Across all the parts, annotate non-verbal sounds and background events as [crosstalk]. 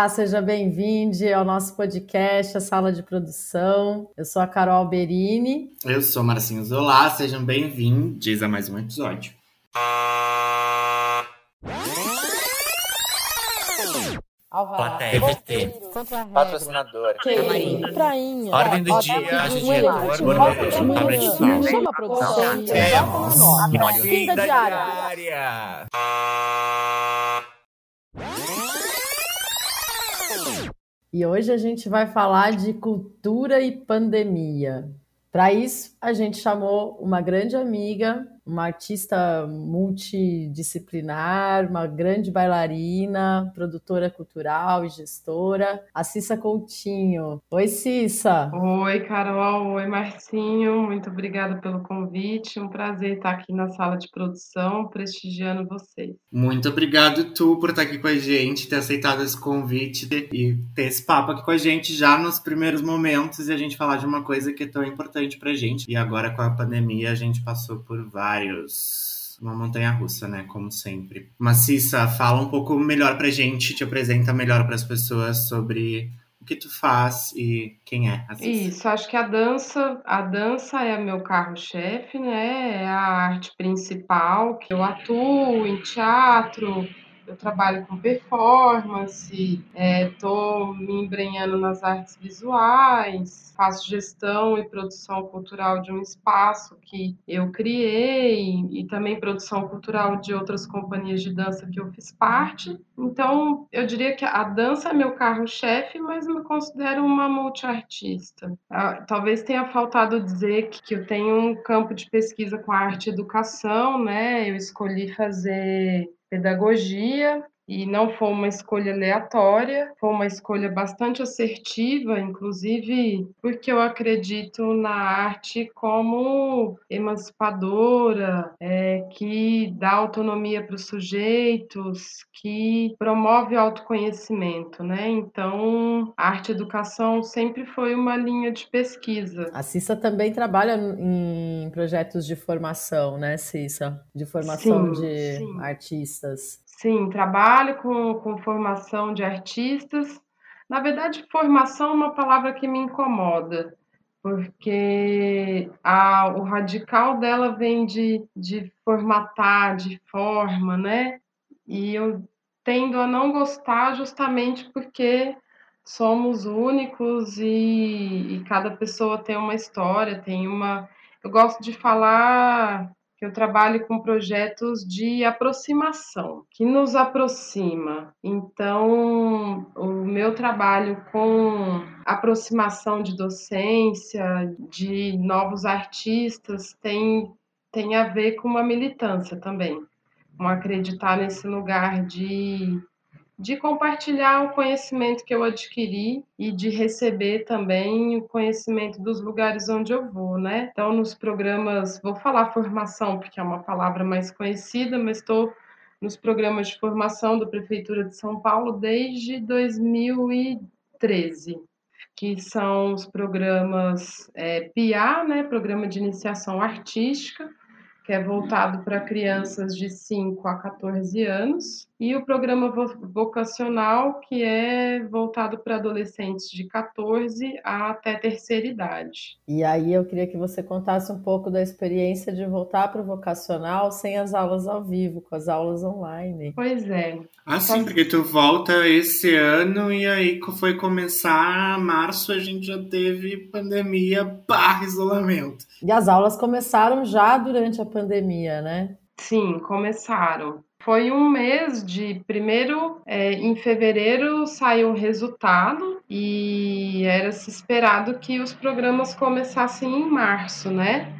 Olá, seja bem-vindo ao nosso podcast, a Sala de Produção. Eu sou a Carol Berini. Eu sou Marcinho Zola, sejam bem-vindos a mais um episódio. Plateia, VT, patrocinador, camarim, prainha, ordem do dia, diretor, chama a produção, fim da diária. E hoje a gente vai falar de cultura e pandemia. Para isso, a gente chamou uma grande amiga, uma artista multidisciplinar, uma grande bailarina, produtora cultural e gestora, a Cissa Coutinho. Oi, Cissa. Oi, Carol. Oi, Marcinho. Muito obrigada pelo convite. Um prazer estar aqui na sala de produção, prestigiando vocês. Muito obrigado, tu, por estar aqui com a gente, ter aceitado esse convite e ter esse papo aqui com a gente já nos primeiros momentos e a gente falar de uma coisa que é tão importante pra gente. E agora, com a pandemia, a gente passou por vários vários. Uma montanha russa, né? Como sempre. Maciça, fala um pouco melhor pra gente, te apresenta melhor para as pessoas sobre o que tu faz e quem é a. Isso, acho que a dança, a dança é meu carro-chefe, né? É a arte principal que eu atuo em teatro, eu trabalho com performance, estou é, me embrenhando nas artes visuais, faço gestão e produção cultural de um espaço que eu criei e também produção cultural de outras companhias de dança que eu fiz parte. Então, eu diria que a dança é meu carro-chefe, mas me considero uma multiartista. Ah, talvez tenha faltado dizer que eu tenho um campo de pesquisa com arte e educação, né? Eu escolhi fazer pedagogia e não foi uma escolha aleatória, foi uma escolha bastante assertiva, inclusive porque eu acredito na arte como emancipadora, é, que dá autonomia para os sujeitos, que promove o autoconhecimento, né? Então, arte educação sempre foi uma linha de pesquisa. A Cissa também trabalha em projetos de formação, né, Cissa? De formação sim, de sim. artistas. Sim, trabalho com, com formação de artistas. Na verdade, formação é uma palavra que me incomoda, porque a, o radical dela vem de, de formatar, de forma, né? E eu tendo a não gostar justamente porque somos únicos e, e cada pessoa tem uma história, tem uma. Eu gosto de falar que eu trabalho com projetos de aproximação, que nos aproxima. Então, o meu trabalho com aproximação de docência, de novos artistas, tem, tem a ver com uma militância também, com acreditar nesse lugar de de compartilhar o conhecimento que eu adquiri e de receber também o conhecimento dos lugares onde eu vou, né? Então, nos programas, vou falar formação, porque é uma palavra mais conhecida, mas estou nos programas de formação da Prefeitura de São Paulo desde 2013, que são os programas é, PIA, né? Programa de Iniciação Artística, que é voltado para crianças de 5 a 14 anos, e o programa vocacional, que é voltado para adolescentes de 14 até terceira idade. E aí eu queria que você contasse um pouco da experiência de voltar para o vocacional sem as aulas ao vivo, com as aulas online. Pois é. Ah, sim, porque tu volta esse ano e aí foi começar março, a gente já teve pandemia barra isolamento. E as aulas começaram já durante a pandemia, né? Sim, começaram. Foi um mês de primeiro, é, em fevereiro saiu o resultado e era se esperado que os programas começassem em março, né?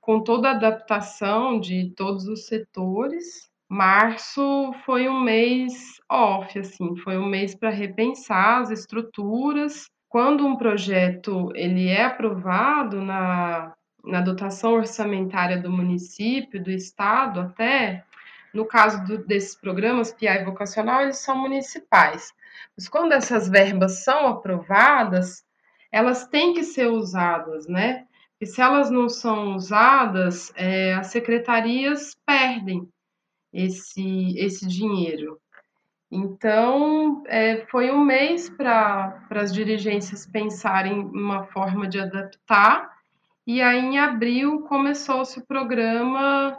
Com toda a adaptação de todos os setores. Março foi um mês off, assim, foi um mês para repensar as estruturas. Quando um projeto ele é aprovado na, na dotação orçamentária do município, do estado até, no caso do, desses programas PI vocacional, eles são municipais. Mas quando essas verbas são aprovadas, elas têm que ser usadas, né? E se elas não são usadas, é, as secretarias perdem esse, esse dinheiro. Então, é, foi um mês para as dirigências pensarem uma forma de adaptar, e aí em abril começou-se o programa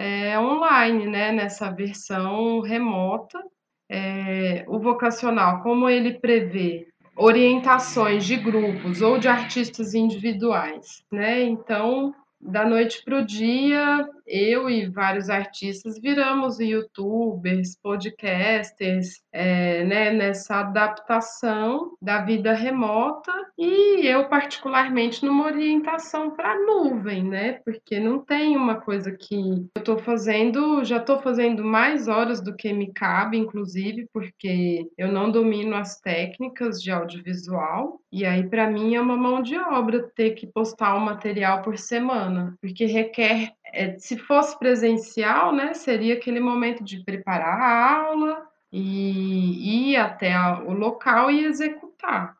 é, online, né, nessa versão remota. É, o vocacional, como ele prevê orientações de grupos ou de artistas individuais, né? Então, da noite para o dia, eu e vários artistas viramos youtubers, podcasters, é, né, nessa adaptação da vida remota e eu particularmente numa orientação para nuvem, né? Porque não tem uma coisa que eu estou fazendo, já estou fazendo mais horas do que me cabe, inclusive, porque eu não domino as técnicas de audiovisual e aí para mim é uma mão de obra ter que postar um material por semana, porque requer é, se fosse presencial, né, seria aquele momento de preparar a aula e ir até o local e executar.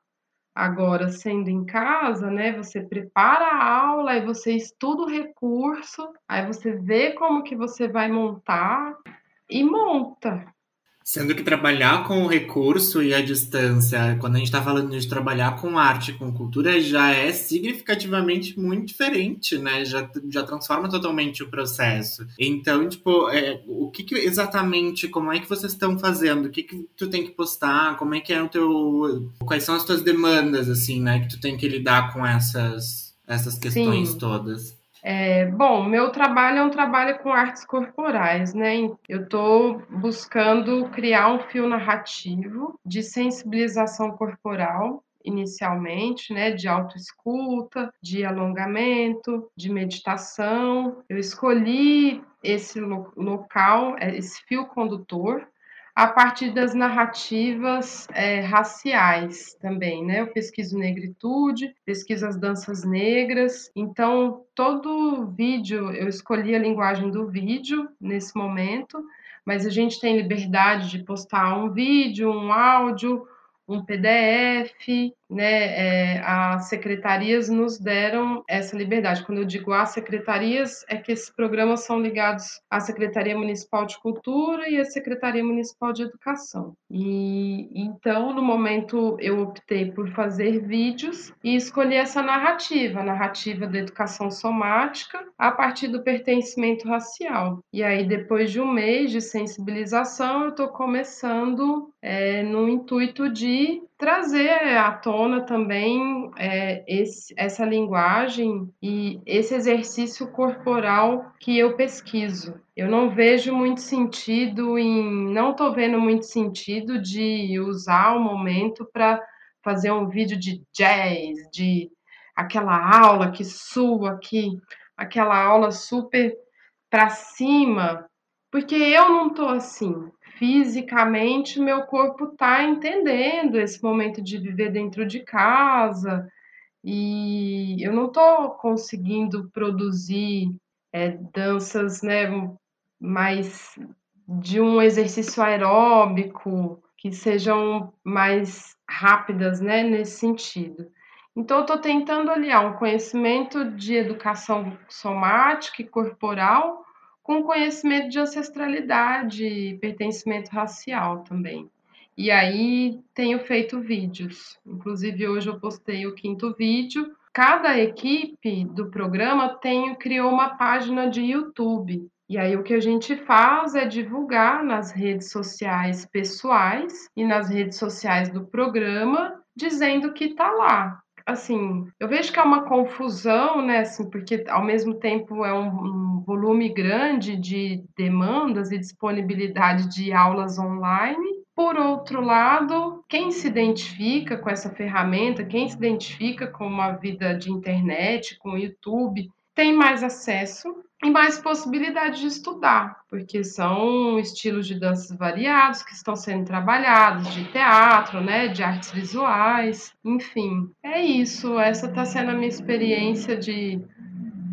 Agora, sendo em casa, né, você prepara a aula, aí você estuda o recurso, aí você vê como que você vai montar e monta. Sendo que trabalhar com o recurso e a distância, quando a gente está falando de trabalhar com arte, com cultura, já é significativamente muito diferente, né? Já, já transforma totalmente o processo. Então, tipo, é, o que, que, exatamente, como é que vocês estão fazendo? O que, que tu tem que postar? Como é que é o teu. Quais são as tuas demandas, assim, né? Que tu tem que lidar com essas, essas questões Sim. todas? É, bom, meu trabalho é um trabalho com artes corporais, né? Eu estou buscando criar um fio narrativo de sensibilização corporal inicialmente, né, de autoescuta, de alongamento, de meditação. Eu escolhi esse local, é, esse fio condutor, a partir das narrativas é, raciais também, né? Eu pesquiso negritude, pesquiso as danças negras, então todo vídeo eu escolhi a linguagem do vídeo nesse momento, mas a gente tem liberdade de postar um vídeo, um áudio, um PDF, né? É, as secretarias nos deram essa liberdade. Quando eu digo as secretarias, é que esses programas são ligados à Secretaria Municipal de Cultura e à Secretaria Municipal de Educação. E então, no momento, eu optei por fazer vídeos e escolhi essa narrativa, a narrativa da educação somática, a partir do pertencimento racial. E aí, depois de um mês de sensibilização, eu estou começando é, no intuito de trazer à tona também é, esse, essa linguagem e esse exercício corporal que eu pesquiso. Eu não vejo muito sentido em, não estou vendo muito sentido de usar o momento para fazer um vídeo de jazz, de aquela aula que sua aqui, aquela aula super para cima, porque eu não estou assim fisicamente meu corpo está entendendo esse momento de viver dentro de casa e eu não estou conseguindo produzir é, danças né, mais de um exercício aeróbico que sejam mais rápidas né, nesse sentido. Então, eu estou tentando aliar um conhecimento de educação somática e corporal com conhecimento de ancestralidade e pertencimento racial também. E aí tenho feito vídeos. Inclusive hoje eu postei o quinto vídeo. Cada equipe do programa tem criou uma página de YouTube. E aí o que a gente faz é divulgar nas redes sociais pessoais e nas redes sociais do programa, dizendo que está lá, assim, eu vejo que é uma confusão, né, assim, porque ao mesmo tempo é um, um, volume grande de demandas e disponibilidade de aulas online. Por outro lado, quem se identifica com essa ferramenta, quem se identifica com uma vida de internet, com o YouTube, tem mais acesso e mais possibilidade de estudar, porque são estilos de danças variados que estão sendo trabalhados, de teatro, né, de artes visuais, enfim. É isso, essa está sendo a minha experiência de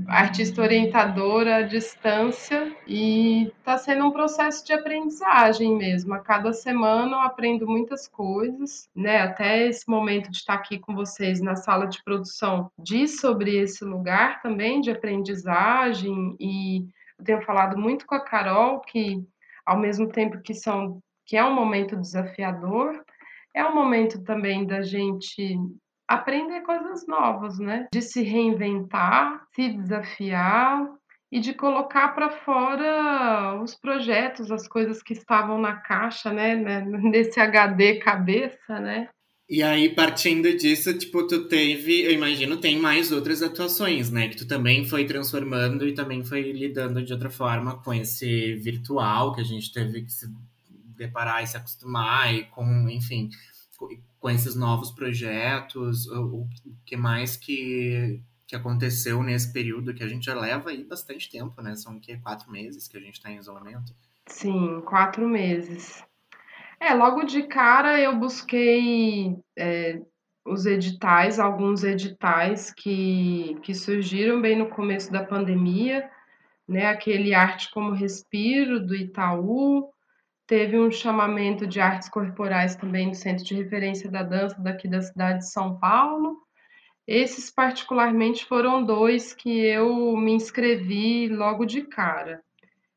artista orientadora à distância e está sendo um processo de aprendizagem mesmo. A cada semana eu aprendo muitas coisas, né? Até esse momento de estar aqui com vocês na sala de produção diz sobre esse lugar também de aprendizagem e eu tenho falado muito com a Carol que ao mesmo tempo que são que é um momento desafiador, é um momento também da gente aprender coisas novas, né? De se reinventar, se desafiar e de colocar para fora os projetos, as coisas que estavam na caixa, né, né [laughs] nesse HD cabeça, né? E aí, partindo disso, tipo, tu teve, eu imagino, tem mais outras atuações, né? Que tu também foi transformando e também foi lidando de outra forma com esse virtual que a gente teve que se deparar e se acostumar e com, enfim, com esses novos projetos, o, que mais que, que aconteceu nesse período que a gente já leva aí bastante tempo, né? São que quatro meses que a gente está em isolamento. Sim, quatro meses. É, logo de cara eu busquei é, os editais, alguns editais que, que surgiram bem no começo da pandemia, né? Aquele Arte como Respiro do Itaú, teve um chamamento de artes corporais também do Centro de Referência da Dança daqui da cidade de São Paulo. Esses particularmente foram dois que eu me inscrevi logo de cara.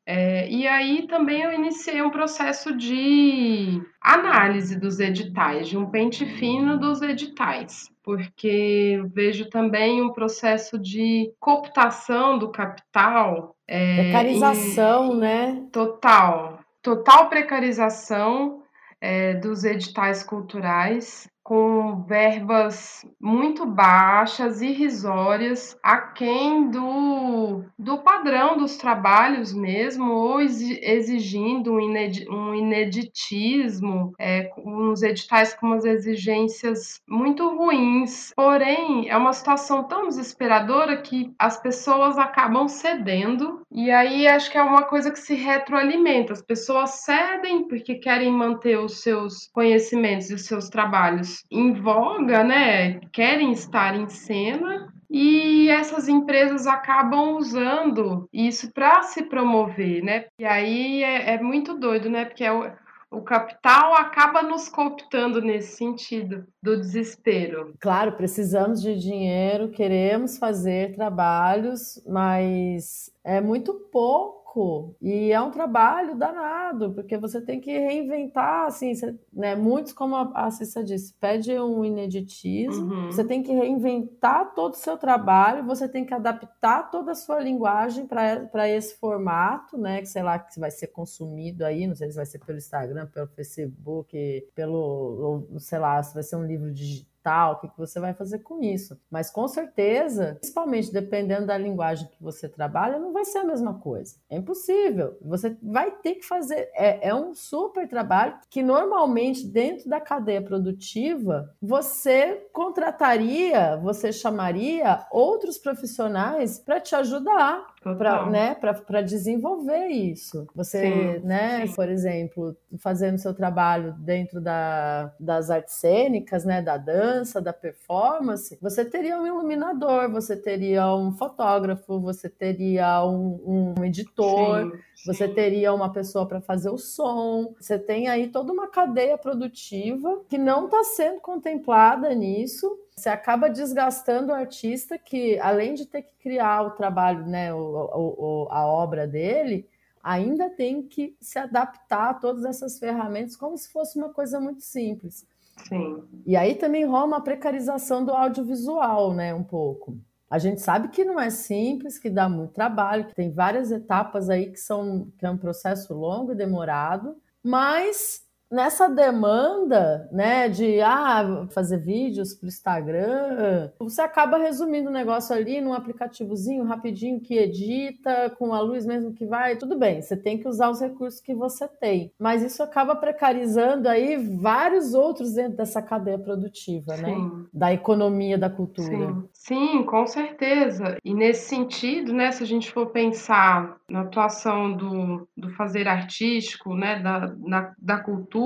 É, e aí também eu iniciei um processo de análise dos editais, de um pente fino dos editais, porque vejo também um processo de cooptação do capital. É, Precarização, né? Total, total precarização é, dos editais culturais com verbas muito baixas, irrisórias, aquém do, do padrão dos trabalhos mesmo, ou exigindo um, ineditismo, é, uns editais com umas exigências muito ruins. Porém, é uma situação tão desesperadora que as pessoas acabam cedendo, e aí acho que é uma coisa que se retroalimenta. As pessoas cedem porque querem manter os seus conhecimentos e os seus trabalhos em voga, né? Querem estar em cena e essas empresas acabam usando isso para se promover, né? E aí é, é muito doido, né? Porque é o, o capital acaba nos cooptando nesse sentido do desespero. Claro, precisamos de dinheiro, queremos fazer trabalhos, mas é muito pouco pouco e é um trabalho danado, porque você tem que reinventar, assim, você, né? Muitos, como a Cissa disse, pede um ineditismo, uhum. você tem que reinventar todo o seu trabalho, você tem que adaptar toda a sua linguagem para esse formato, né? Que sei lá, que vai ser consumido aí, não sei se vai ser pelo Instagram, pelo Facebook, pelo, sei lá, se vai ser um livro digital tal, o que, você vai fazer com isso. Mas com certeza, principalmente dependendo da linguagem que você trabalha, não vai ser a mesma coisa. É impossível. Você vai ter que fazer. É, é um super trabalho que normalmente dentro da cadeia produtiva você contrataria, você chamaria outros profissionais para te ajudar para né, desenvolver isso. Você, sim, né, sim. por exemplo, fazendo seu trabalho dentro da, das artes cênicas, né, da dança, da performance, você teria um iluminador, você teria um fotógrafo, você teria um, um editor, sim, você teria uma pessoa para fazer o som. Você tem aí toda uma cadeia produtiva que não está sendo contemplada nisso você acaba desgastando o artista que, além de ter que criar o trabalho, né, o, o, a obra dele, ainda tem que se adaptar a todas essas ferramentas como se fosse uma coisa muito simples. Sim. E aí também rola uma precarização do audiovisual, né, um pouco. A gente sabe que não é simples, que dá muito trabalho, que tem várias etapas aí que são que é um processo longo e demorado, mas nessa demanda, né, de ah, fazer vídeos para o Instagram, você acaba resumindo o negócio ali num aplicativozinho rapidinho que edita, com a luz mesmo que vai, tudo bem, você tem que usar os recursos que você tem. Mas isso acaba precarizando aí vários outros dentro dessa cadeia produtiva, né, Sim. né? Da economia da cultura. Sim. Sim, com certeza. E nesse sentido, né, se a gente for pensar na atuação do, do fazer artístico, né, da, na, da cultura,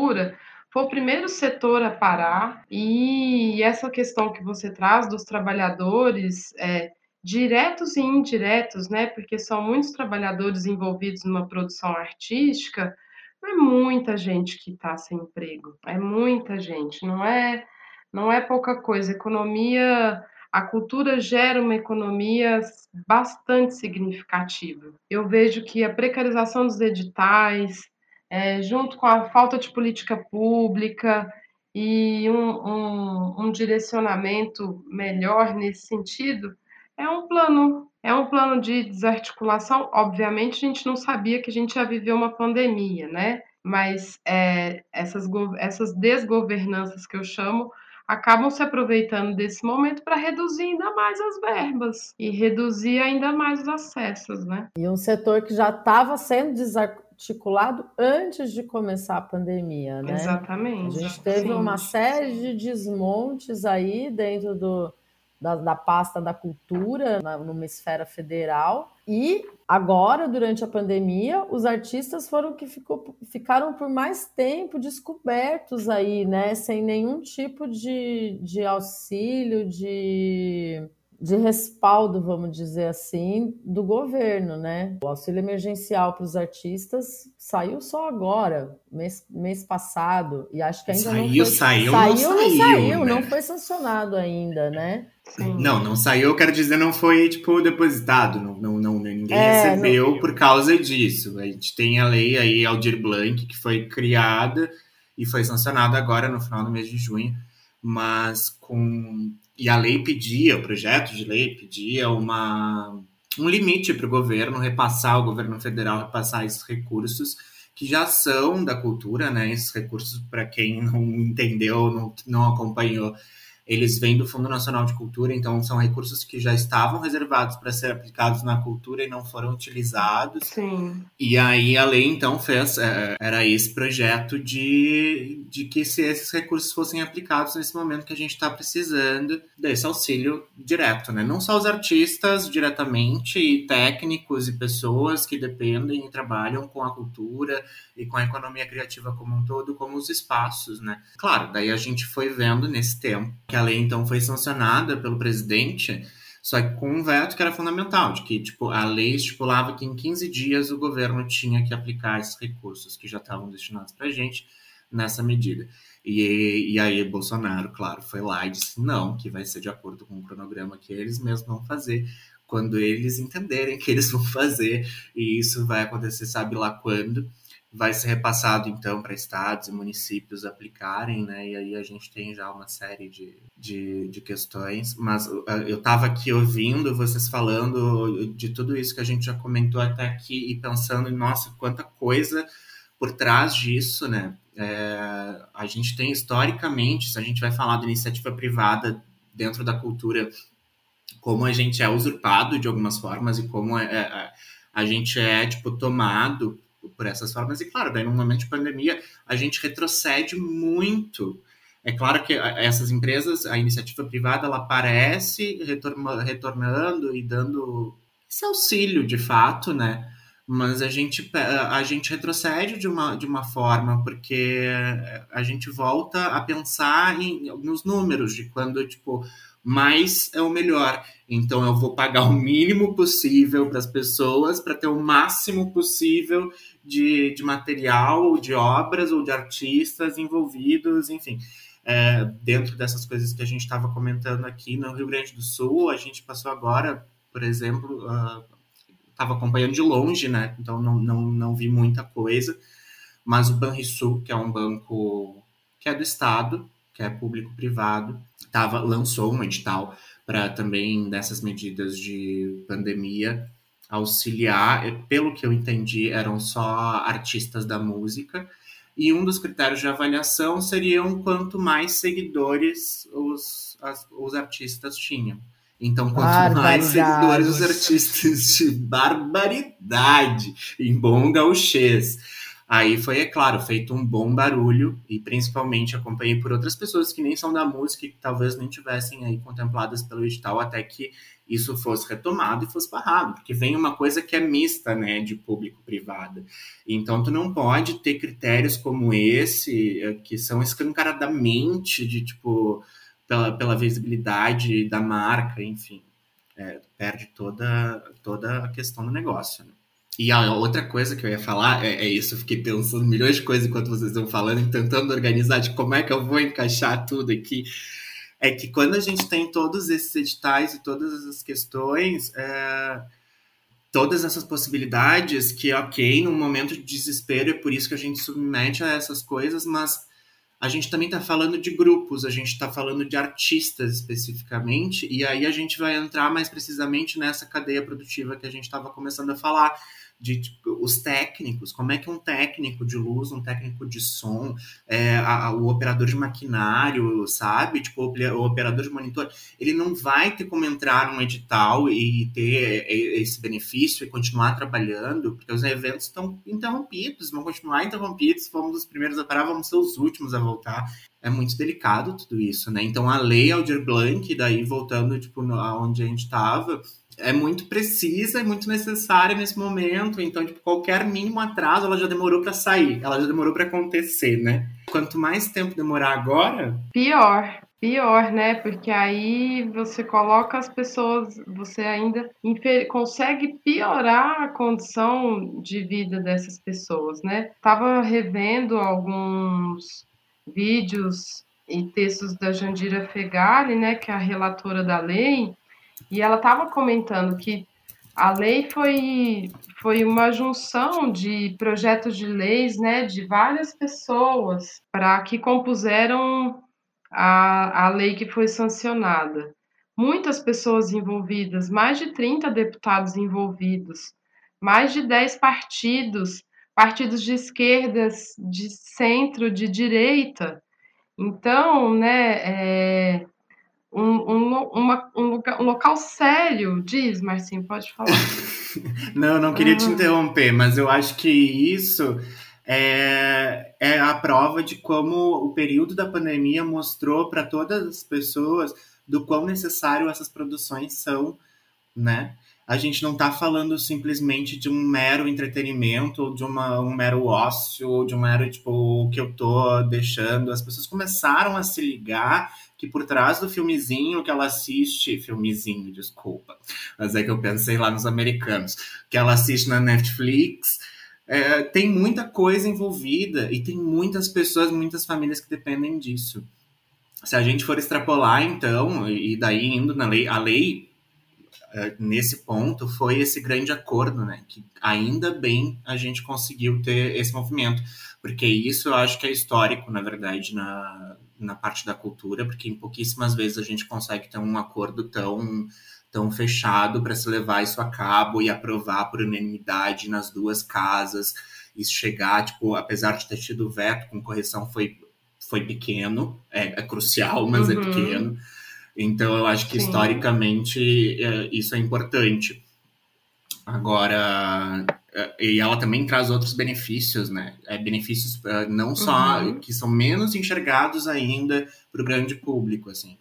foi o primeiro setor a parar, e essa questão que você traz dos trabalhadores, é, diretos e indiretos, né, porque são muitos trabalhadores envolvidos numa produção artística, é muita gente que está sem emprego, é muita gente, não é, não é pouca coisa. Economia a cultura gera uma economia bastante significativa. Eu vejo que a precarização dos editais, é, junto com a falta de política pública e um, um, um direcionamento melhor nesse sentido, é um plano, é um plano de desarticulação. Obviamente, a gente não sabia que a gente ia viver uma pandemia, né? Mas é, essas, essas desgovernanças que eu chamo acabam se aproveitando desse momento para reduzir ainda mais as verbas e reduzir ainda mais os acessos, né? E um setor que já estava sendo desarticulado antes de começar a pandemia, né? Exatamente. A gente teve sim, uma série de desmontes aí dentro do, da, da pasta da cultura na, numa esfera federal. E agora, durante a pandemia, os artistas foram que ficou, ficaram por mais tempo descobertos aí, né? Sem nenhum tipo de, de auxílio, de de respaldo, vamos dizer assim, do governo, né? O auxílio emergencial para os artistas saiu só agora, mês, mês passado, e acho que ainda saiu, não foi... Saiu, saiu, não saiu, não saiu, né? não foi sancionado ainda, né? Sim. Não, não saiu, eu quero dizer, não foi, tipo, depositado, não, não, não ninguém é, recebeu não... por causa disso. A gente tem a lei aí, Aldir Blanc, que foi criada e foi sancionada agora no final do mês de junho, mas com e a lei pedia, o projeto de lei pedia uma, um limite para o governo repassar, o governo federal repassar esses recursos que já são da cultura, né? Esses recursos, para quem não entendeu, não, não acompanhou, eles vêm do Fundo Nacional de Cultura, então são recursos que já estavam reservados para ser aplicados na cultura e não foram utilizados. Sim. E aí a lei então fez, é, era esse projeto de, de que se esses recursos fossem aplicados nesse momento que a gente está precisando desse auxílio direto, né? Não só os artistas diretamente, e técnicos e pessoas que dependem e trabalham com a cultura e com a economia criativa como um todo, como os espaços, né? Claro, daí a gente foi vendo nesse tempo que a lei então foi sancionada pelo presidente, só que com um veto que era fundamental, de que tipo, a lei estipulava que em 15 dias o governo tinha que aplicar esses recursos que já estavam destinados para a gente nessa medida. E, e aí Bolsonaro, claro, foi lá e disse não, que vai ser de acordo com o cronograma que eles mesmos vão fazer, quando eles entenderem que eles vão fazer, e isso vai acontecer sabe lá quando vai ser repassado então para estados e municípios aplicarem, né? E aí a gente tem já uma série de, de, de questões. Mas uh, eu estava aqui ouvindo vocês falando de tudo isso que a gente já comentou até aqui e pensando, nossa, quanta coisa por trás disso, né? É, a gente tem historicamente, se a gente vai falar da iniciativa privada dentro da cultura, como a gente é usurpado de algumas formas e como é, é, a gente é tipo tomado por essas formas. E claro, daí num momento de pandemia, a gente retrocede muito. É claro que essas empresas, a iniciativa privada, ela aparece retornando e dando esse auxílio de fato, né? Mas a gente, a gente retrocede de uma, de uma forma, porque a gente volta a pensar em, nos números, de quando, tipo, mais é o melhor. Então eu vou pagar o mínimo possível para as pessoas para ter o máximo possível de, de material, de obras ou de artistas envolvidos, enfim. É, dentro dessas coisas que a gente estava comentando aqui no Rio Grande do Sul, a gente passou agora, por exemplo, estava uh, acompanhando de longe, né? Então não, não, não vi muita coisa, mas o Banrisul, que é um banco que é do Estado, que é público-privado, lançou um edital para também dessas medidas de pandemia auxiliar, pelo que eu entendi, eram só artistas da música. E um dos critérios de avaliação seriam quanto mais seguidores os, as, os artistas tinham. Então, quanto mais seguidores os artistas [laughs] de barbaridade, em bom gauchês. Aí foi, é claro, feito um bom barulho e principalmente acompanhei por outras pessoas que nem são da música e que talvez nem tivessem aí contempladas pelo edital até que isso fosse retomado e fosse barrado, porque vem uma coisa que é mista, né, de público-privada. Então, tu não pode ter critérios como esse, eh, que são escancaradamente de, tipo, pela, pela visibilidade da marca, enfim. É, perde toda, toda a questão do negócio, né? E a outra coisa que eu ia falar é, é, isso, eu fiquei pensando milhões de coisas enquanto vocês estão falando e tentando organizar de como é que eu vou encaixar tudo aqui é que quando a gente tem todos esses editais e todas essas questões, é, todas essas possibilidades que, ok, num momento de desespero, é por isso que a gente submete a essas coisas, mas a gente também está falando de grupos, a gente está falando de artistas especificamente, e aí a gente vai entrar mais precisamente nessa cadeia produtiva que a gente estava começando a falar de tipo, os técnicos, como é que um técnico de luz, um técnico de som, é, a, o operador de maquinário, sabe? Tipo, o, o, operador de monitor, ele não vai ter como entrar num edital e ter esse benefício e continuar trabalhando, porque os eventos estão interrompidos, vão continuar interrompidos, fomos os primeiros a parar, vamos ser os últimos a voltar. É muito delicado tudo isso, né? Então a lei Aldir Blanc, daí voltando tipo, aonde a gente estava, é muito precisa e muito necessária nesse momento. Então, tipo, qualquer mínimo atraso, ela já demorou para sair, ela já demorou para acontecer, né? Quanto mais tempo demorar agora, pior. Pior, né? Porque aí você coloca as pessoas, você ainda consegue piorar a condição de vida dessas pessoas, né? Tava revendo alguns vídeos e textos da Jandira Fegali, né, que é a relatora da lei, e ela estava comentando que a lei foi, foi uma junção de projetos de leis né, de várias pessoas para que compuseram a, a lei que foi sancionada. Muitas pessoas envolvidas, mais de 30 deputados envolvidos, mais de 10 partidos, partidos de esquerdas, de centro, de direita. Então, né, é, um, um, uma, um, local, um local sério. Diz, Marcinho, pode falar. [laughs] não, não queria te interromper, mas eu acho que isso é, é a prova de como o período da pandemia mostrou para todas as pessoas do quão necessário essas produções são, né? A gente não está falando simplesmente de um mero entretenimento, ou de uma, um mero ócio, ou de um mero, tipo, que eu tô deixando. As pessoas começaram a se ligar que por trás do filmezinho que ela assiste, filmezinho, desculpa, mas é que eu pensei lá nos americanos, que ela assiste na Netflix, é, tem muita coisa envolvida e tem muitas pessoas, muitas famílias que dependem disso. Se a gente for extrapolar, então, e daí indo na lei, a lei nesse ponto foi esse grande acordo, né? Que ainda bem a gente conseguiu ter esse movimento, porque isso eu acho que é histórico, na verdade, na, na parte da cultura, porque em pouquíssimas vezes a gente consegue ter um acordo tão tão fechado para se levar isso a cabo e aprovar por unanimidade nas duas casas e chegar, tipo, apesar de ter tido veto com correção, foi, foi pequeno, é, é crucial, mas é uhum. é pequeno. Então, eu acho que Sim. historicamente é, isso é importante. Agora, e ela também traz outros benefícios, né? É, benefícios não só uhum. que são menos enxergados ainda para o grande público, assim.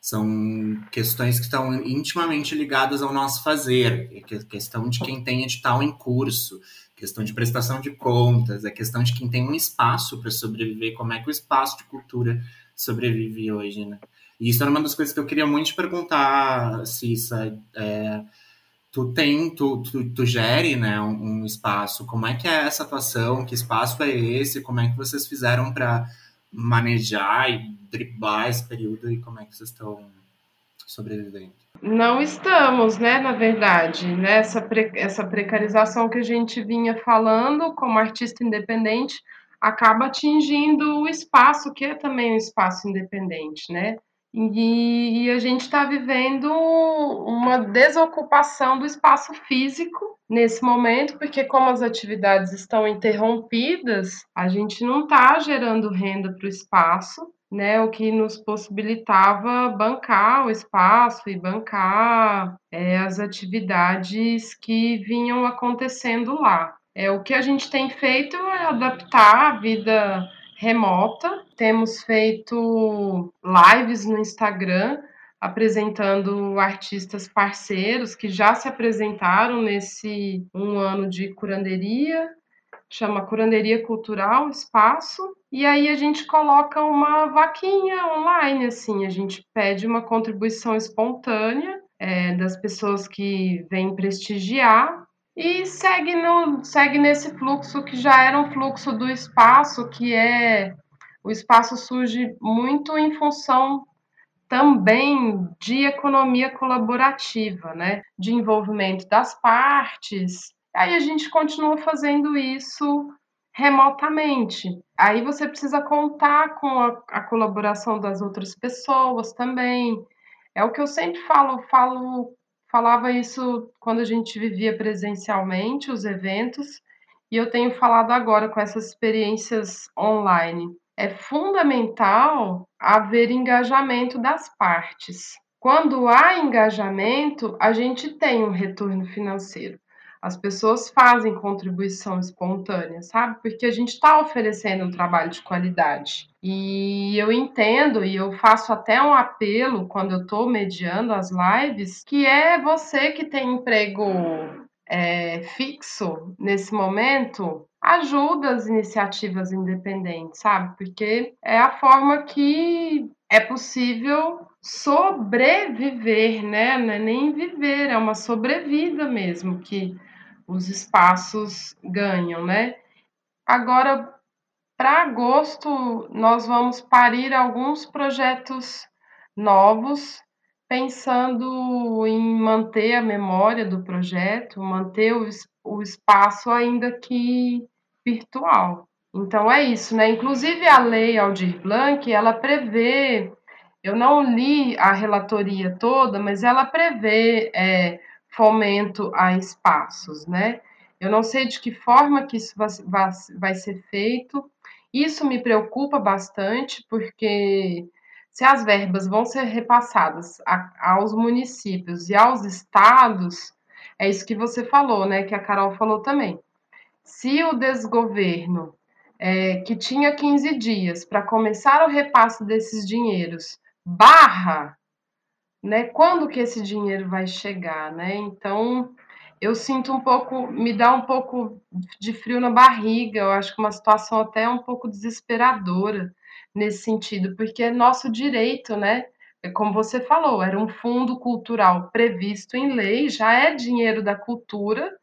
São questões que estão intimamente ligadas ao nosso fazer, é questão de quem tem edital em curso, questão de prestação de contas, é questão de quem tem um espaço para sobreviver, como é que o espaço de cultura sobrevive hoje, né? E isso era uma das coisas que eu queria muito te perguntar, Cissa. É, tu tem, tu, tu, tu gere né, um, um, espaço. Como é que é essa atuação? Que espaço é esse? Como é que vocês fizeram para manejar e driblar esse período e como é que vocês estão sobrevivendo? Não estamos, né, na verdade, né, pre essa precarização que a gente vinha falando como artista independente acaba atingindo o espaço que é também um espaço independente, né? E, e a gente está vivendo uma desocupação do espaço físico nesse momento, porque como as atividades estão interrompidas, a gente não está gerando renda para o espaço, né, o que nos possibilitava bancar o espaço e bancar é, as atividades que vinham acontecendo lá. É, o que a gente tem feito é adaptar a vida remota. Temos feito lives no Instagram apresentando artistas parceiros que já se apresentaram nesse um ano de curanderia, chama Curanderia Cultural Espaço, e aí a gente coloca uma vaquinha online, assim, a gente pede uma contribuição espontânea é, das pessoas que vêm prestigiar e segue, no, segue nesse fluxo que já era um fluxo do espaço, que é o espaço surge muito em função também de economia colaborativa, né? De envolvimento das partes. Aí a gente continua fazendo isso remotamente. Aí você precisa contar com a, a, colaboração das outras pessoas também. É o que eu sempre falo, falo, falava isso quando a gente vivia presencialmente os eventos, e eu tenho falado agora com essas experiências online é fundamental haver engajamento das partes. Quando há engajamento, a gente tem um retorno financeiro. As pessoas fazem contribuição espontânea, sabe? Porque a gente está oferecendo um trabalho de qualidade. E eu entendo e eu faço até um apelo quando eu estou mediando as lives, que é você que tem emprego é, fixo nesse momento, ajuda as iniciativas independentes, sabe? Porque é a forma que é possível sobreviver, né? Não é nem viver, é uma sobrevida mesmo que os espaços ganham, né? Agora, para agosto, nós vamos parir alguns projetos novos, pensando em manter a memória do projeto, manter o, o espaço ainda que virtual. Então é isso, né? Inclusive a lei Aldir Blanc, ela prevê, eu não li a relatoria toda, mas ela prevê é, fomento a espaços, né? Eu não sei de que forma que isso vai, vai, vai ser feito. Isso me preocupa bastante, porque se as verbas vão ser repassadas a, aos municípios e aos estados, é isso que você falou, né? Que a Carol falou também. Se o desgoverno, é, que tinha 15 dias para começar o repasse desses dinheiros, barra, né? Quando que esse dinheiro vai chegar, né? Então, eu sinto um pouco, me dá um pouco de frio na barriga, eu acho que uma situação até um pouco desesperadora nesse sentido, porque é nosso direito, né? É como você falou, era um fundo cultural previsto em lei, já é dinheiro da cultura,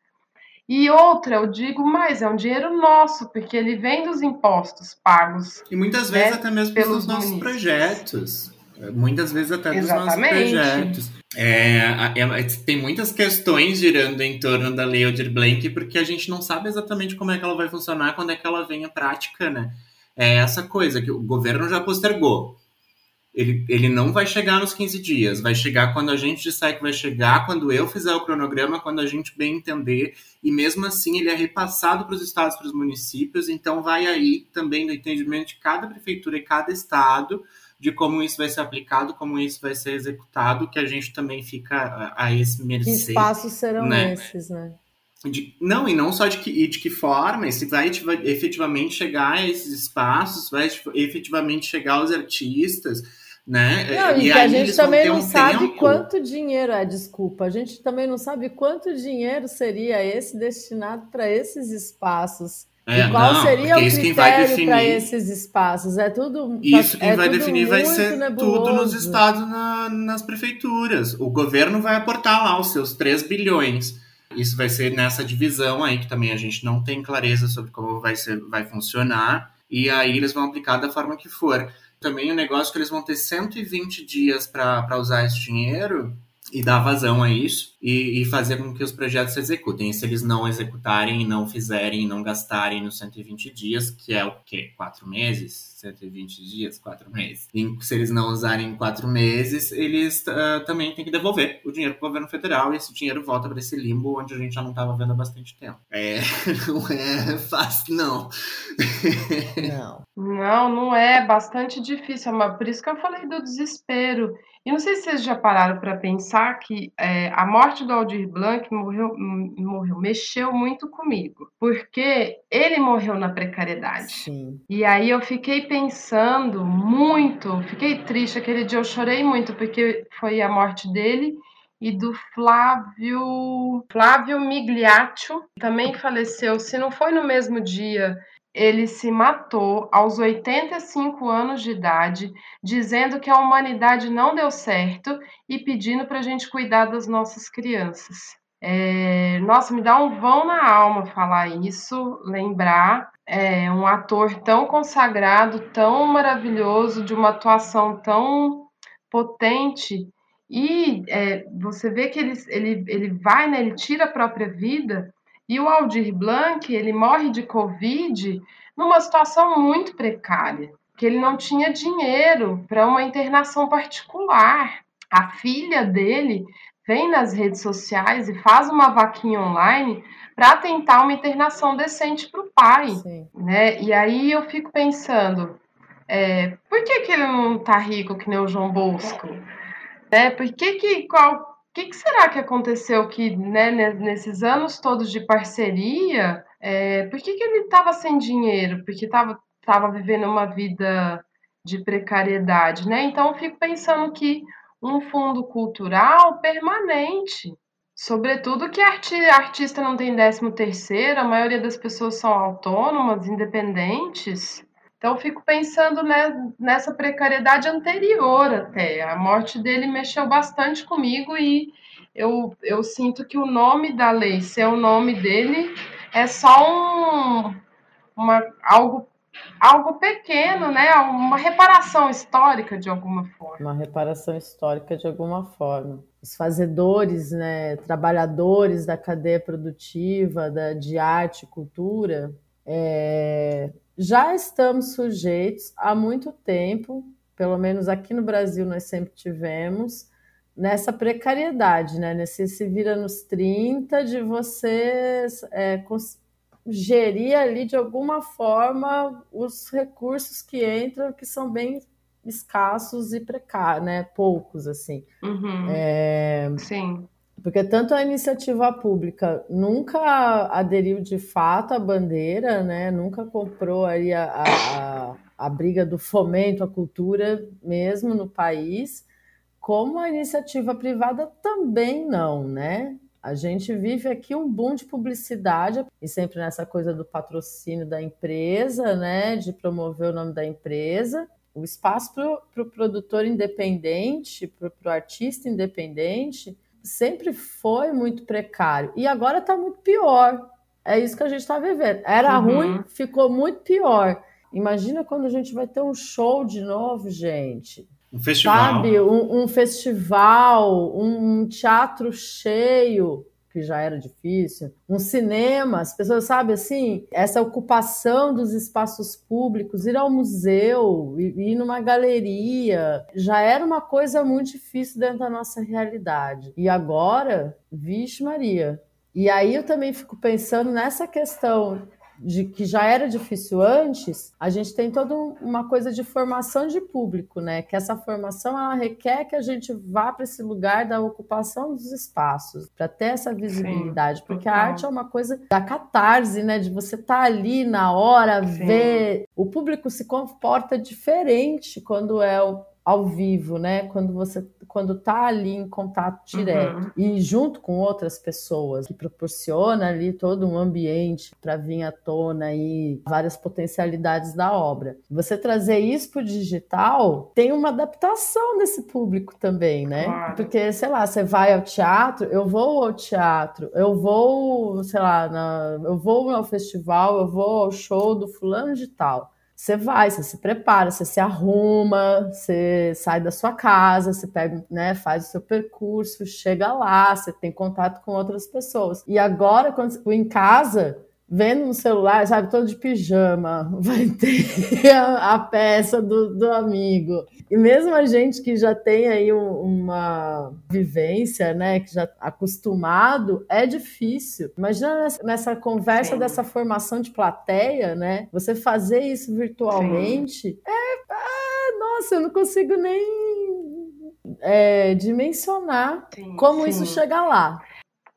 e outra, eu digo mais, é um dinheiro nosso, porque ele vem dos impostos pagos. E muitas vezes né, até mesmo pelos nossos municípios. projetos. Muitas vezes até dos Exatamente. nossos projetos. É, é, tem muitas questões girando em torno da Lei Aldir Blanc, porque a gente não sabe exatamente como é que ela vai funcionar quando é que ela vem à prática, né? É essa coisa que o governo já postergou ele, ele não vai chegar nos 15 dias, vai chegar quando a gente disser que vai chegar, quando eu fizer o cronograma, quando a gente bem entender, e mesmo assim ele é repassado para os estados, para os municípios, então vai aí também no entendimento de cada prefeitura e cada estado, de como isso vai ser aplicado, como isso vai ser executado, que a gente também fica a, a esse mercê. Que espaços serão né? esses, né? De, não, e não só de que, de que forma, se vai efetivamente chegar a esses espaços, vai efetivamente chegar aos artistas, né? Não, e, e a gente também não um sabe tempo... quanto dinheiro é, desculpa, a gente também não sabe quanto dinheiro seria esse destinado para esses espaços. É, e qual não, seria o critério para esses espaços? É tudo. Isso quem é vai definir vai ser nebuloso. tudo nos estados, na, nas prefeituras. O governo vai aportar lá os seus 3 bilhões isso vai ser nessa divisão aí, que também a gente não tem clareza sobre como vai, ser, vai funcionar. E aí eles vão aplicar da forma que for. Também o negócio é que eles vão ter 120 dias para usar esse dinheiro e dar vazão a isso e, e, fazer com que os projetos se executem. E se eles não executarem, não fizerem, não gastarem nos 120 dias, que é o quê? Quatro meses? 120 dias, quatro meses. E se eles não usarem quatro meses, eles uh, também têm que devolver o dinheiro para o governo federal e esse dinheiro volta para esse limbo onde a gente já não estava vendo há bastante tempo. É, [laughs] não é fácil, não. Não. Não, não é. Bastante difícil. Mas por isso que eu falei do desespero. E não sei se vocês já pararam para pensar que é, a morte do Aldir Blanc morreu, morreu, mexeu muito comigo, porque ele morreu na precariedade. Sim. E aí eu fiquei pensando muito, fiquei triste aquele dia, eu chorei muito, porque foi a morte dele e do Flávio Flávio Migliaccio, também faleceu, se não foi no mesmo dia ele se matou aos 85 anos de idade, dizendo que a humanidade não deu certo e pedindo para a gente cuidar das nossas crianças. É, nossa, me dá um vão na alma falar isso, lembrar é, um ator tão consagrado, tão maravilhoso, de uma atuação tão potente e é, você vê que ele, ele, ele vai, né, ele tira a própria vida e o Aldir Blanc, ele morre de Covid numa situação muito precária, que ele não tinha dinheiro para uma internação particular. A filha dele vem nas redes sociais e faz uma vaquinha online para tentar uma internação decente para o pai, Sim. né? E aí eu fico pensando, é, por que, que ele não está rico que nem o João Bosco? Né? Por que que qual o que, que, será que aconteceu que, né, nesses anos todos de parceria, é, por que, que ele estava sem dinheiro? Porque estava tava vivendo uma vida de precariedade, né? Então, fico pensando que um fundo cultural permanente, sobretudo que arti artista não tem décimo terceiro, a maioria das pessoas são autônomas, independentes, então, fico pensando né, nessa precariedade anterior até. A morte dele mexeu bastante comigo e eu, eu sinto que o nome da lei, ser o nome dele, é só um, uma, algo, algo pequeno, né? uma reparação histórica de alguma forma. Uma reparação histórica de alguma forma. Os fazedores, né, trabalhadores da cadeia produtiva, da, de arte e cultura, é, já estamos sujeitos há muito tempo, pelo menos aqui no Brasil nós sempre tivemos, nessa precariedade, né? Nesse se vira nos 30 de você é, gerir ali de alguma forma os recursos que entram, que são bem escassos e precários, né? Poucos, assim. Uhum. É... Sim. Porque tanto a iniciativa pública nunca aderiu de fato à bandeira, né? nunca comprou aí a, a, a briga do fomento à cultura mesmo no país, como a iniciativa privada também não, né? A gente vive aqui um boom de publicidade e sempre nessa coisa do patrocínio da empresa, né? De promover o nome da empresa. O espaço para o pro produtor independente, para o artista independente, sempre foi muito precário e agora está muito pior. É isso que a gente está vivendo. Era uhum. ruim, ficou muito pior. Imagina quando a gente vai ter um show de novo, gente. Um festival. Sabe? Um, um festival, um, um teatro cheio que já era difícil, um cinema, as pessoas sabem assim, essa ocupação dos espaços públicos, ir ao museu, ir numa galeria, já era uma coisa muito difícil dentro da nossa realidade. E agora, vixe Maria. E aí eu também fico pensando nessa questão de que já era difícil antes, a gente tem toda uma coisa de formação de público, né? Que essa formação ela requer que a gente vá para esse lugar da ocupação dos espaços, para ter essa visibilidade, Sim, porque total. a arte é uma coisa da catarse, né? De você estar tá ali na hora, Sim. ver. O público se comporta diferente quando é ao vivo, né? Quando você quando tá ali em contato direto uhum. e junto com outras pessoas, que proporciona ali todo um ambiente para vir à tona e várias potencialidades da obra. Você trazer isso para o digital tem uma adaptação desse público também, né? Claro. Porque, sei lá, você vai ao teatro, eu vou ao teatro, eu vou, sei lá, na, eu vou ao festival, eu vou ao show do fulano de tal. Você vai, você se prepara, você se arruma, você sai da sua casa, você pega, né, faz o seu percurso, chega lá, você tem contato com outras pessoas. E agora, quando em casa, vendo no celular, sabe, todo de pijama, [laughs] vai ter a, a peça do, do, amigo. E mesmo a gente que já tem aí um, uma vivência, né, que já acostumado, é difícil. Imagina nessa, nessa conversa Sim. dessa formação de plateia, né, você fazer isso virtualmente, é, é, nossa, eu não consigo nem é, dimensionar Sim. como Sim. isso chega lá.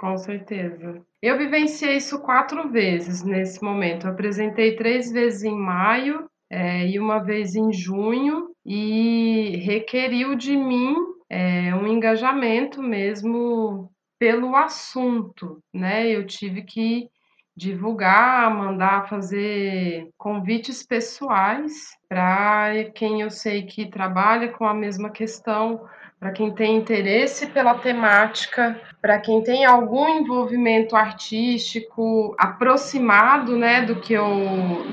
Com certeza. Eu vivenciei isso quatro vezes nesse momento. Eu apresentei três vezes em maio é, e uma vez em junho, e requeriu de mim é, um engajamento mesmo pelo assunto, né? Eu tive que divulgar, mandar fazer convites pessoais para quem eu sei que trabalha com a mesma questão para quem tem interesse pela temática, para quem tem algum envolvimento artístico aproximado, né, do que eu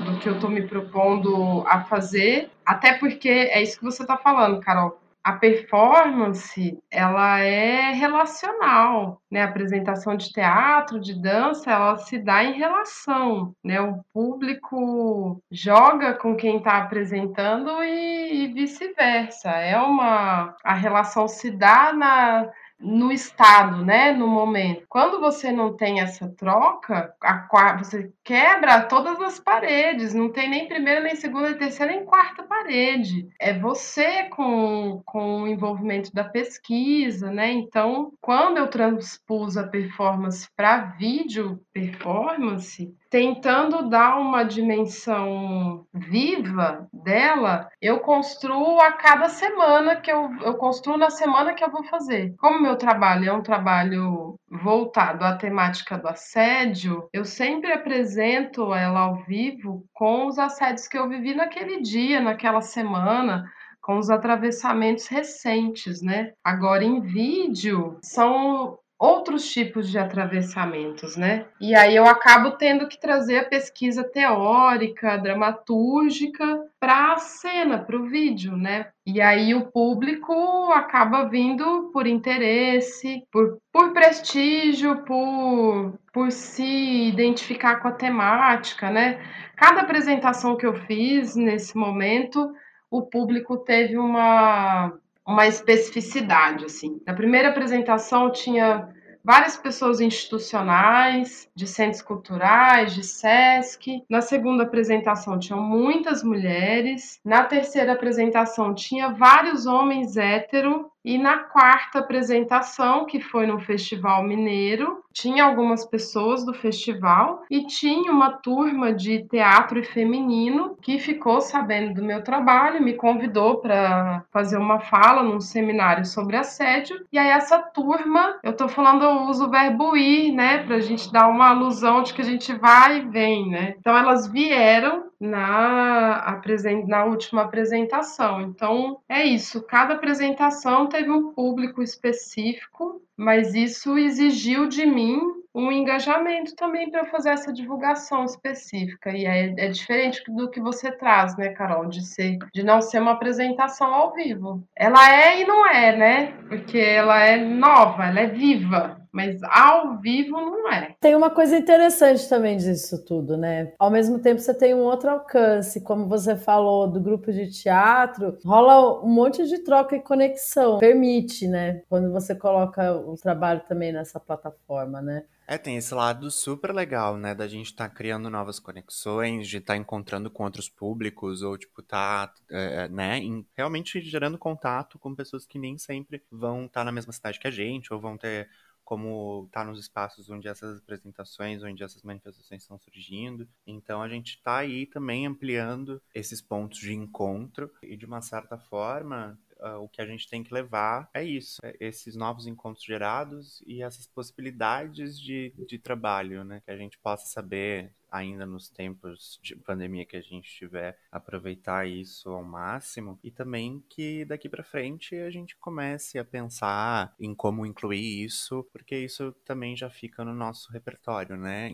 do que eu estou me propondo a fazer, até porque é isso que você está falando, Carol. A performance ela é relacional, né? A apresentação de teatro, de dança, ela se dá em relação, né? O público joga com quem está apresentando e, e vice-versa. É uma a relação se dá na no estado, né, no momento. Quando você não tem essa troca, a, você quebra todas as paredes, não tem nem primeira, nem segunda, nem terceira, nem quarta parede. É você com, com o envolvimento da pesquisa, né? Então, quando eu transpus a performance para vídeo performance, tentando dar uma dimensão viva dela, eu construo a cada semana que eu, eu construo na semana que eu vou fazer. Como meu trabalho é um trabalho voltado à temática do assédio, eu sempre apresento ela ao vivo com os assédios que eu vivi naquele dia, naquela semana, com os atravessamentos recentes, né? Agora em vídeo são outros tipos de atravessamentos, né? E aí eu acabo tendo que trazer a pesquisa teórica, dramatúrgica para a cena, para o vídeo, né? E aí o público acaba vindo por interesse, por, por prestígio, por, por se identificar com a temática, né? Cada apresentação que eu fiz nesse momento, o público teve uma uma especificidade, assim. Na primeira apresentação tinha várias pessoas institucionais, de centros culturais, de SESC. Na segunda apresentação tinham muitas mulheres. Na terceira apresentação tinha vários homens héteros e na quarta apresentação, que foi no Festival Mineiro, tinha algumas pessoas do festival e tinha uma turma de teatro e feminino que ficou sabendo do meu trabalho, me convidou para fazer uma fala num seminário sobre assédio. E aí essa turma, eu tô falando, eu uso o verbo ir, né, pra gente dar uma alusão de que a gente vai e vem, né? Então elas vieram na, na última apresentação. Então, é isso. Cada apresentação teve um público específico, mas isso exigiu de mim um engajamento também para fazer essa divulgação específica. E é, é, diferente do que você traz, né, Carol, de ser, de não ser uma apresentação ao vivo. Ela é e não é, né? Porque ela é nova, ela é viva mas ao vivo não é. Tem uma coisa interessante também disso tudo, né? Ao mesmo tempo você tem um outro alcance, como você falou do grupo de teatro, rola um monte de troca e conexão, permite, né? Quando você coloca o trabalho também nessa plataforma, né? É, tem esse lado super legal, né? Da gente estar tá criando novas conexões, de estar tá encontrando com outros públicos, ou, tipo, tá, é, né? Em, realmente gerando contato com pessoas que nem sempre vão estar tá na mesma cidade que a gente, ou vão ter como está nos espaços onde essas apresentações, onde essas manifestações estão surgindo. Então a gente está aí também ampliando esses pontos de encontro e de uma certa forma Uh, o que a gente tem que levar é isso, é esses novos encontros gerados e essas possibilidades de, de trabalho, né? Que a gente possa saber ainda nos tempos de pandemia que a gente tiver, aproveitar isso ao máximo e também que daqui para frente a gente comece a pensar em como incluir isso, porque isso também já fica no nosso repertório, né?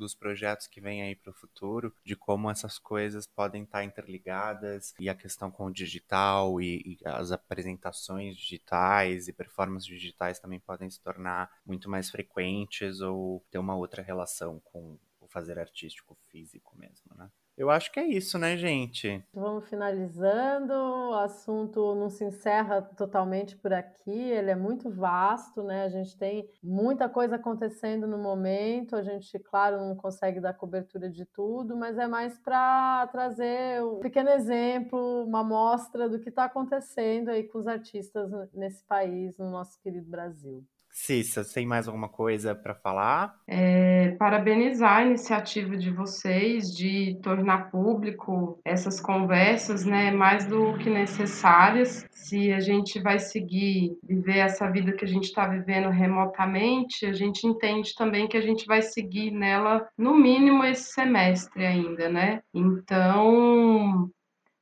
Dos projetos que vêm aí para o futuro, de como essas coisas podem estar tá interligadas e a questão com o digital e, e, as apresentações digitais e performances digitais também podem se tornar muito mais frequentes ou ter uma outra relação com fazer artístico físico mesmo? Eu acho que é isso, né, gente? Vamos finalizando. O assunto não se encerra totalmente por aqui, ele é muito vasto, né? A gente tem muita coisa acontecendo no momento. A gente, claro, não consegue dar cobertura de tudo, mas é mais para trazer um pequeno exemplo, uma amostra do que está acontecendo aí com os artistas nesse país, no nosso querido Brasil. Cissa, tem mais alguma coisa para falar? É, parabenizar a iniciativa de vocês de tornar público essas conversas, né, mais do que necessárias. Se a gente vai seguir viver essa vida que a gente está vivendo remotamente, a gente entende também que a gente vai seguir nela no mínimo esse semestre ainda, né? Então,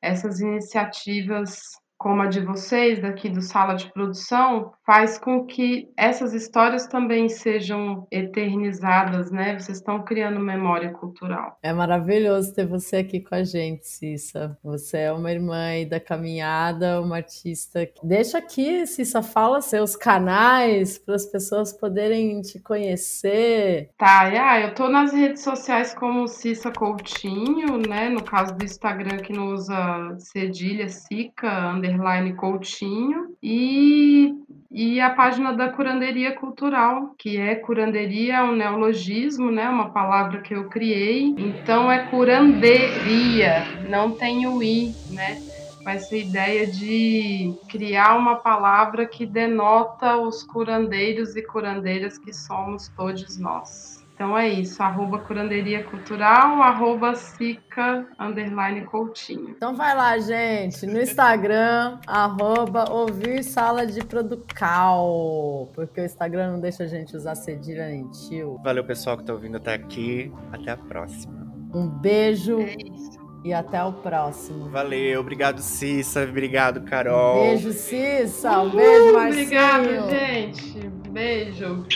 essas iniciativas como a de vocês, daqui do Sala de Produção, faz com que essas histórias também sejam eternizadas, né? Vocês estão criando memória cultural. É maravilhoso ter você aqui com a gente, Cissa. Você é uma irmã aí da caminhada, uma artista. Deixa aqui, Cissa, fala seus canais para as pessoas poderem te conhecer. Tá, yeah, eu tô nas redes sociais como Cissa Coutinho, né? No caso do Instagram que não usa cedilha, Cica, underline Coutinho, e, e a página da Curanderia Cultural, que é curanderia um neologismo, né? Uma palavra que eu criei. Então é curanderia, não tem o i, né? Mas a ideia de criar uma palavra que denota os curandeiros e curandeiras que somos todos nós. Então é isso, arroba curanderia cultural, arroba sica, underline coutinho. Então vai lá, gente, no Instagram, arroba ouvir sala de producal, porque o Instagram não deixa a gente usar cedilha nem tio. Valeu, pessoal que tá ouvindo até aqui, até a próxima. Um beijo. É e até o próximo. Valeu, obrigado Cissa, obrigado Carol. Beijo Cissa, um beijo Marcinho. Obrigada, gente. Beijo.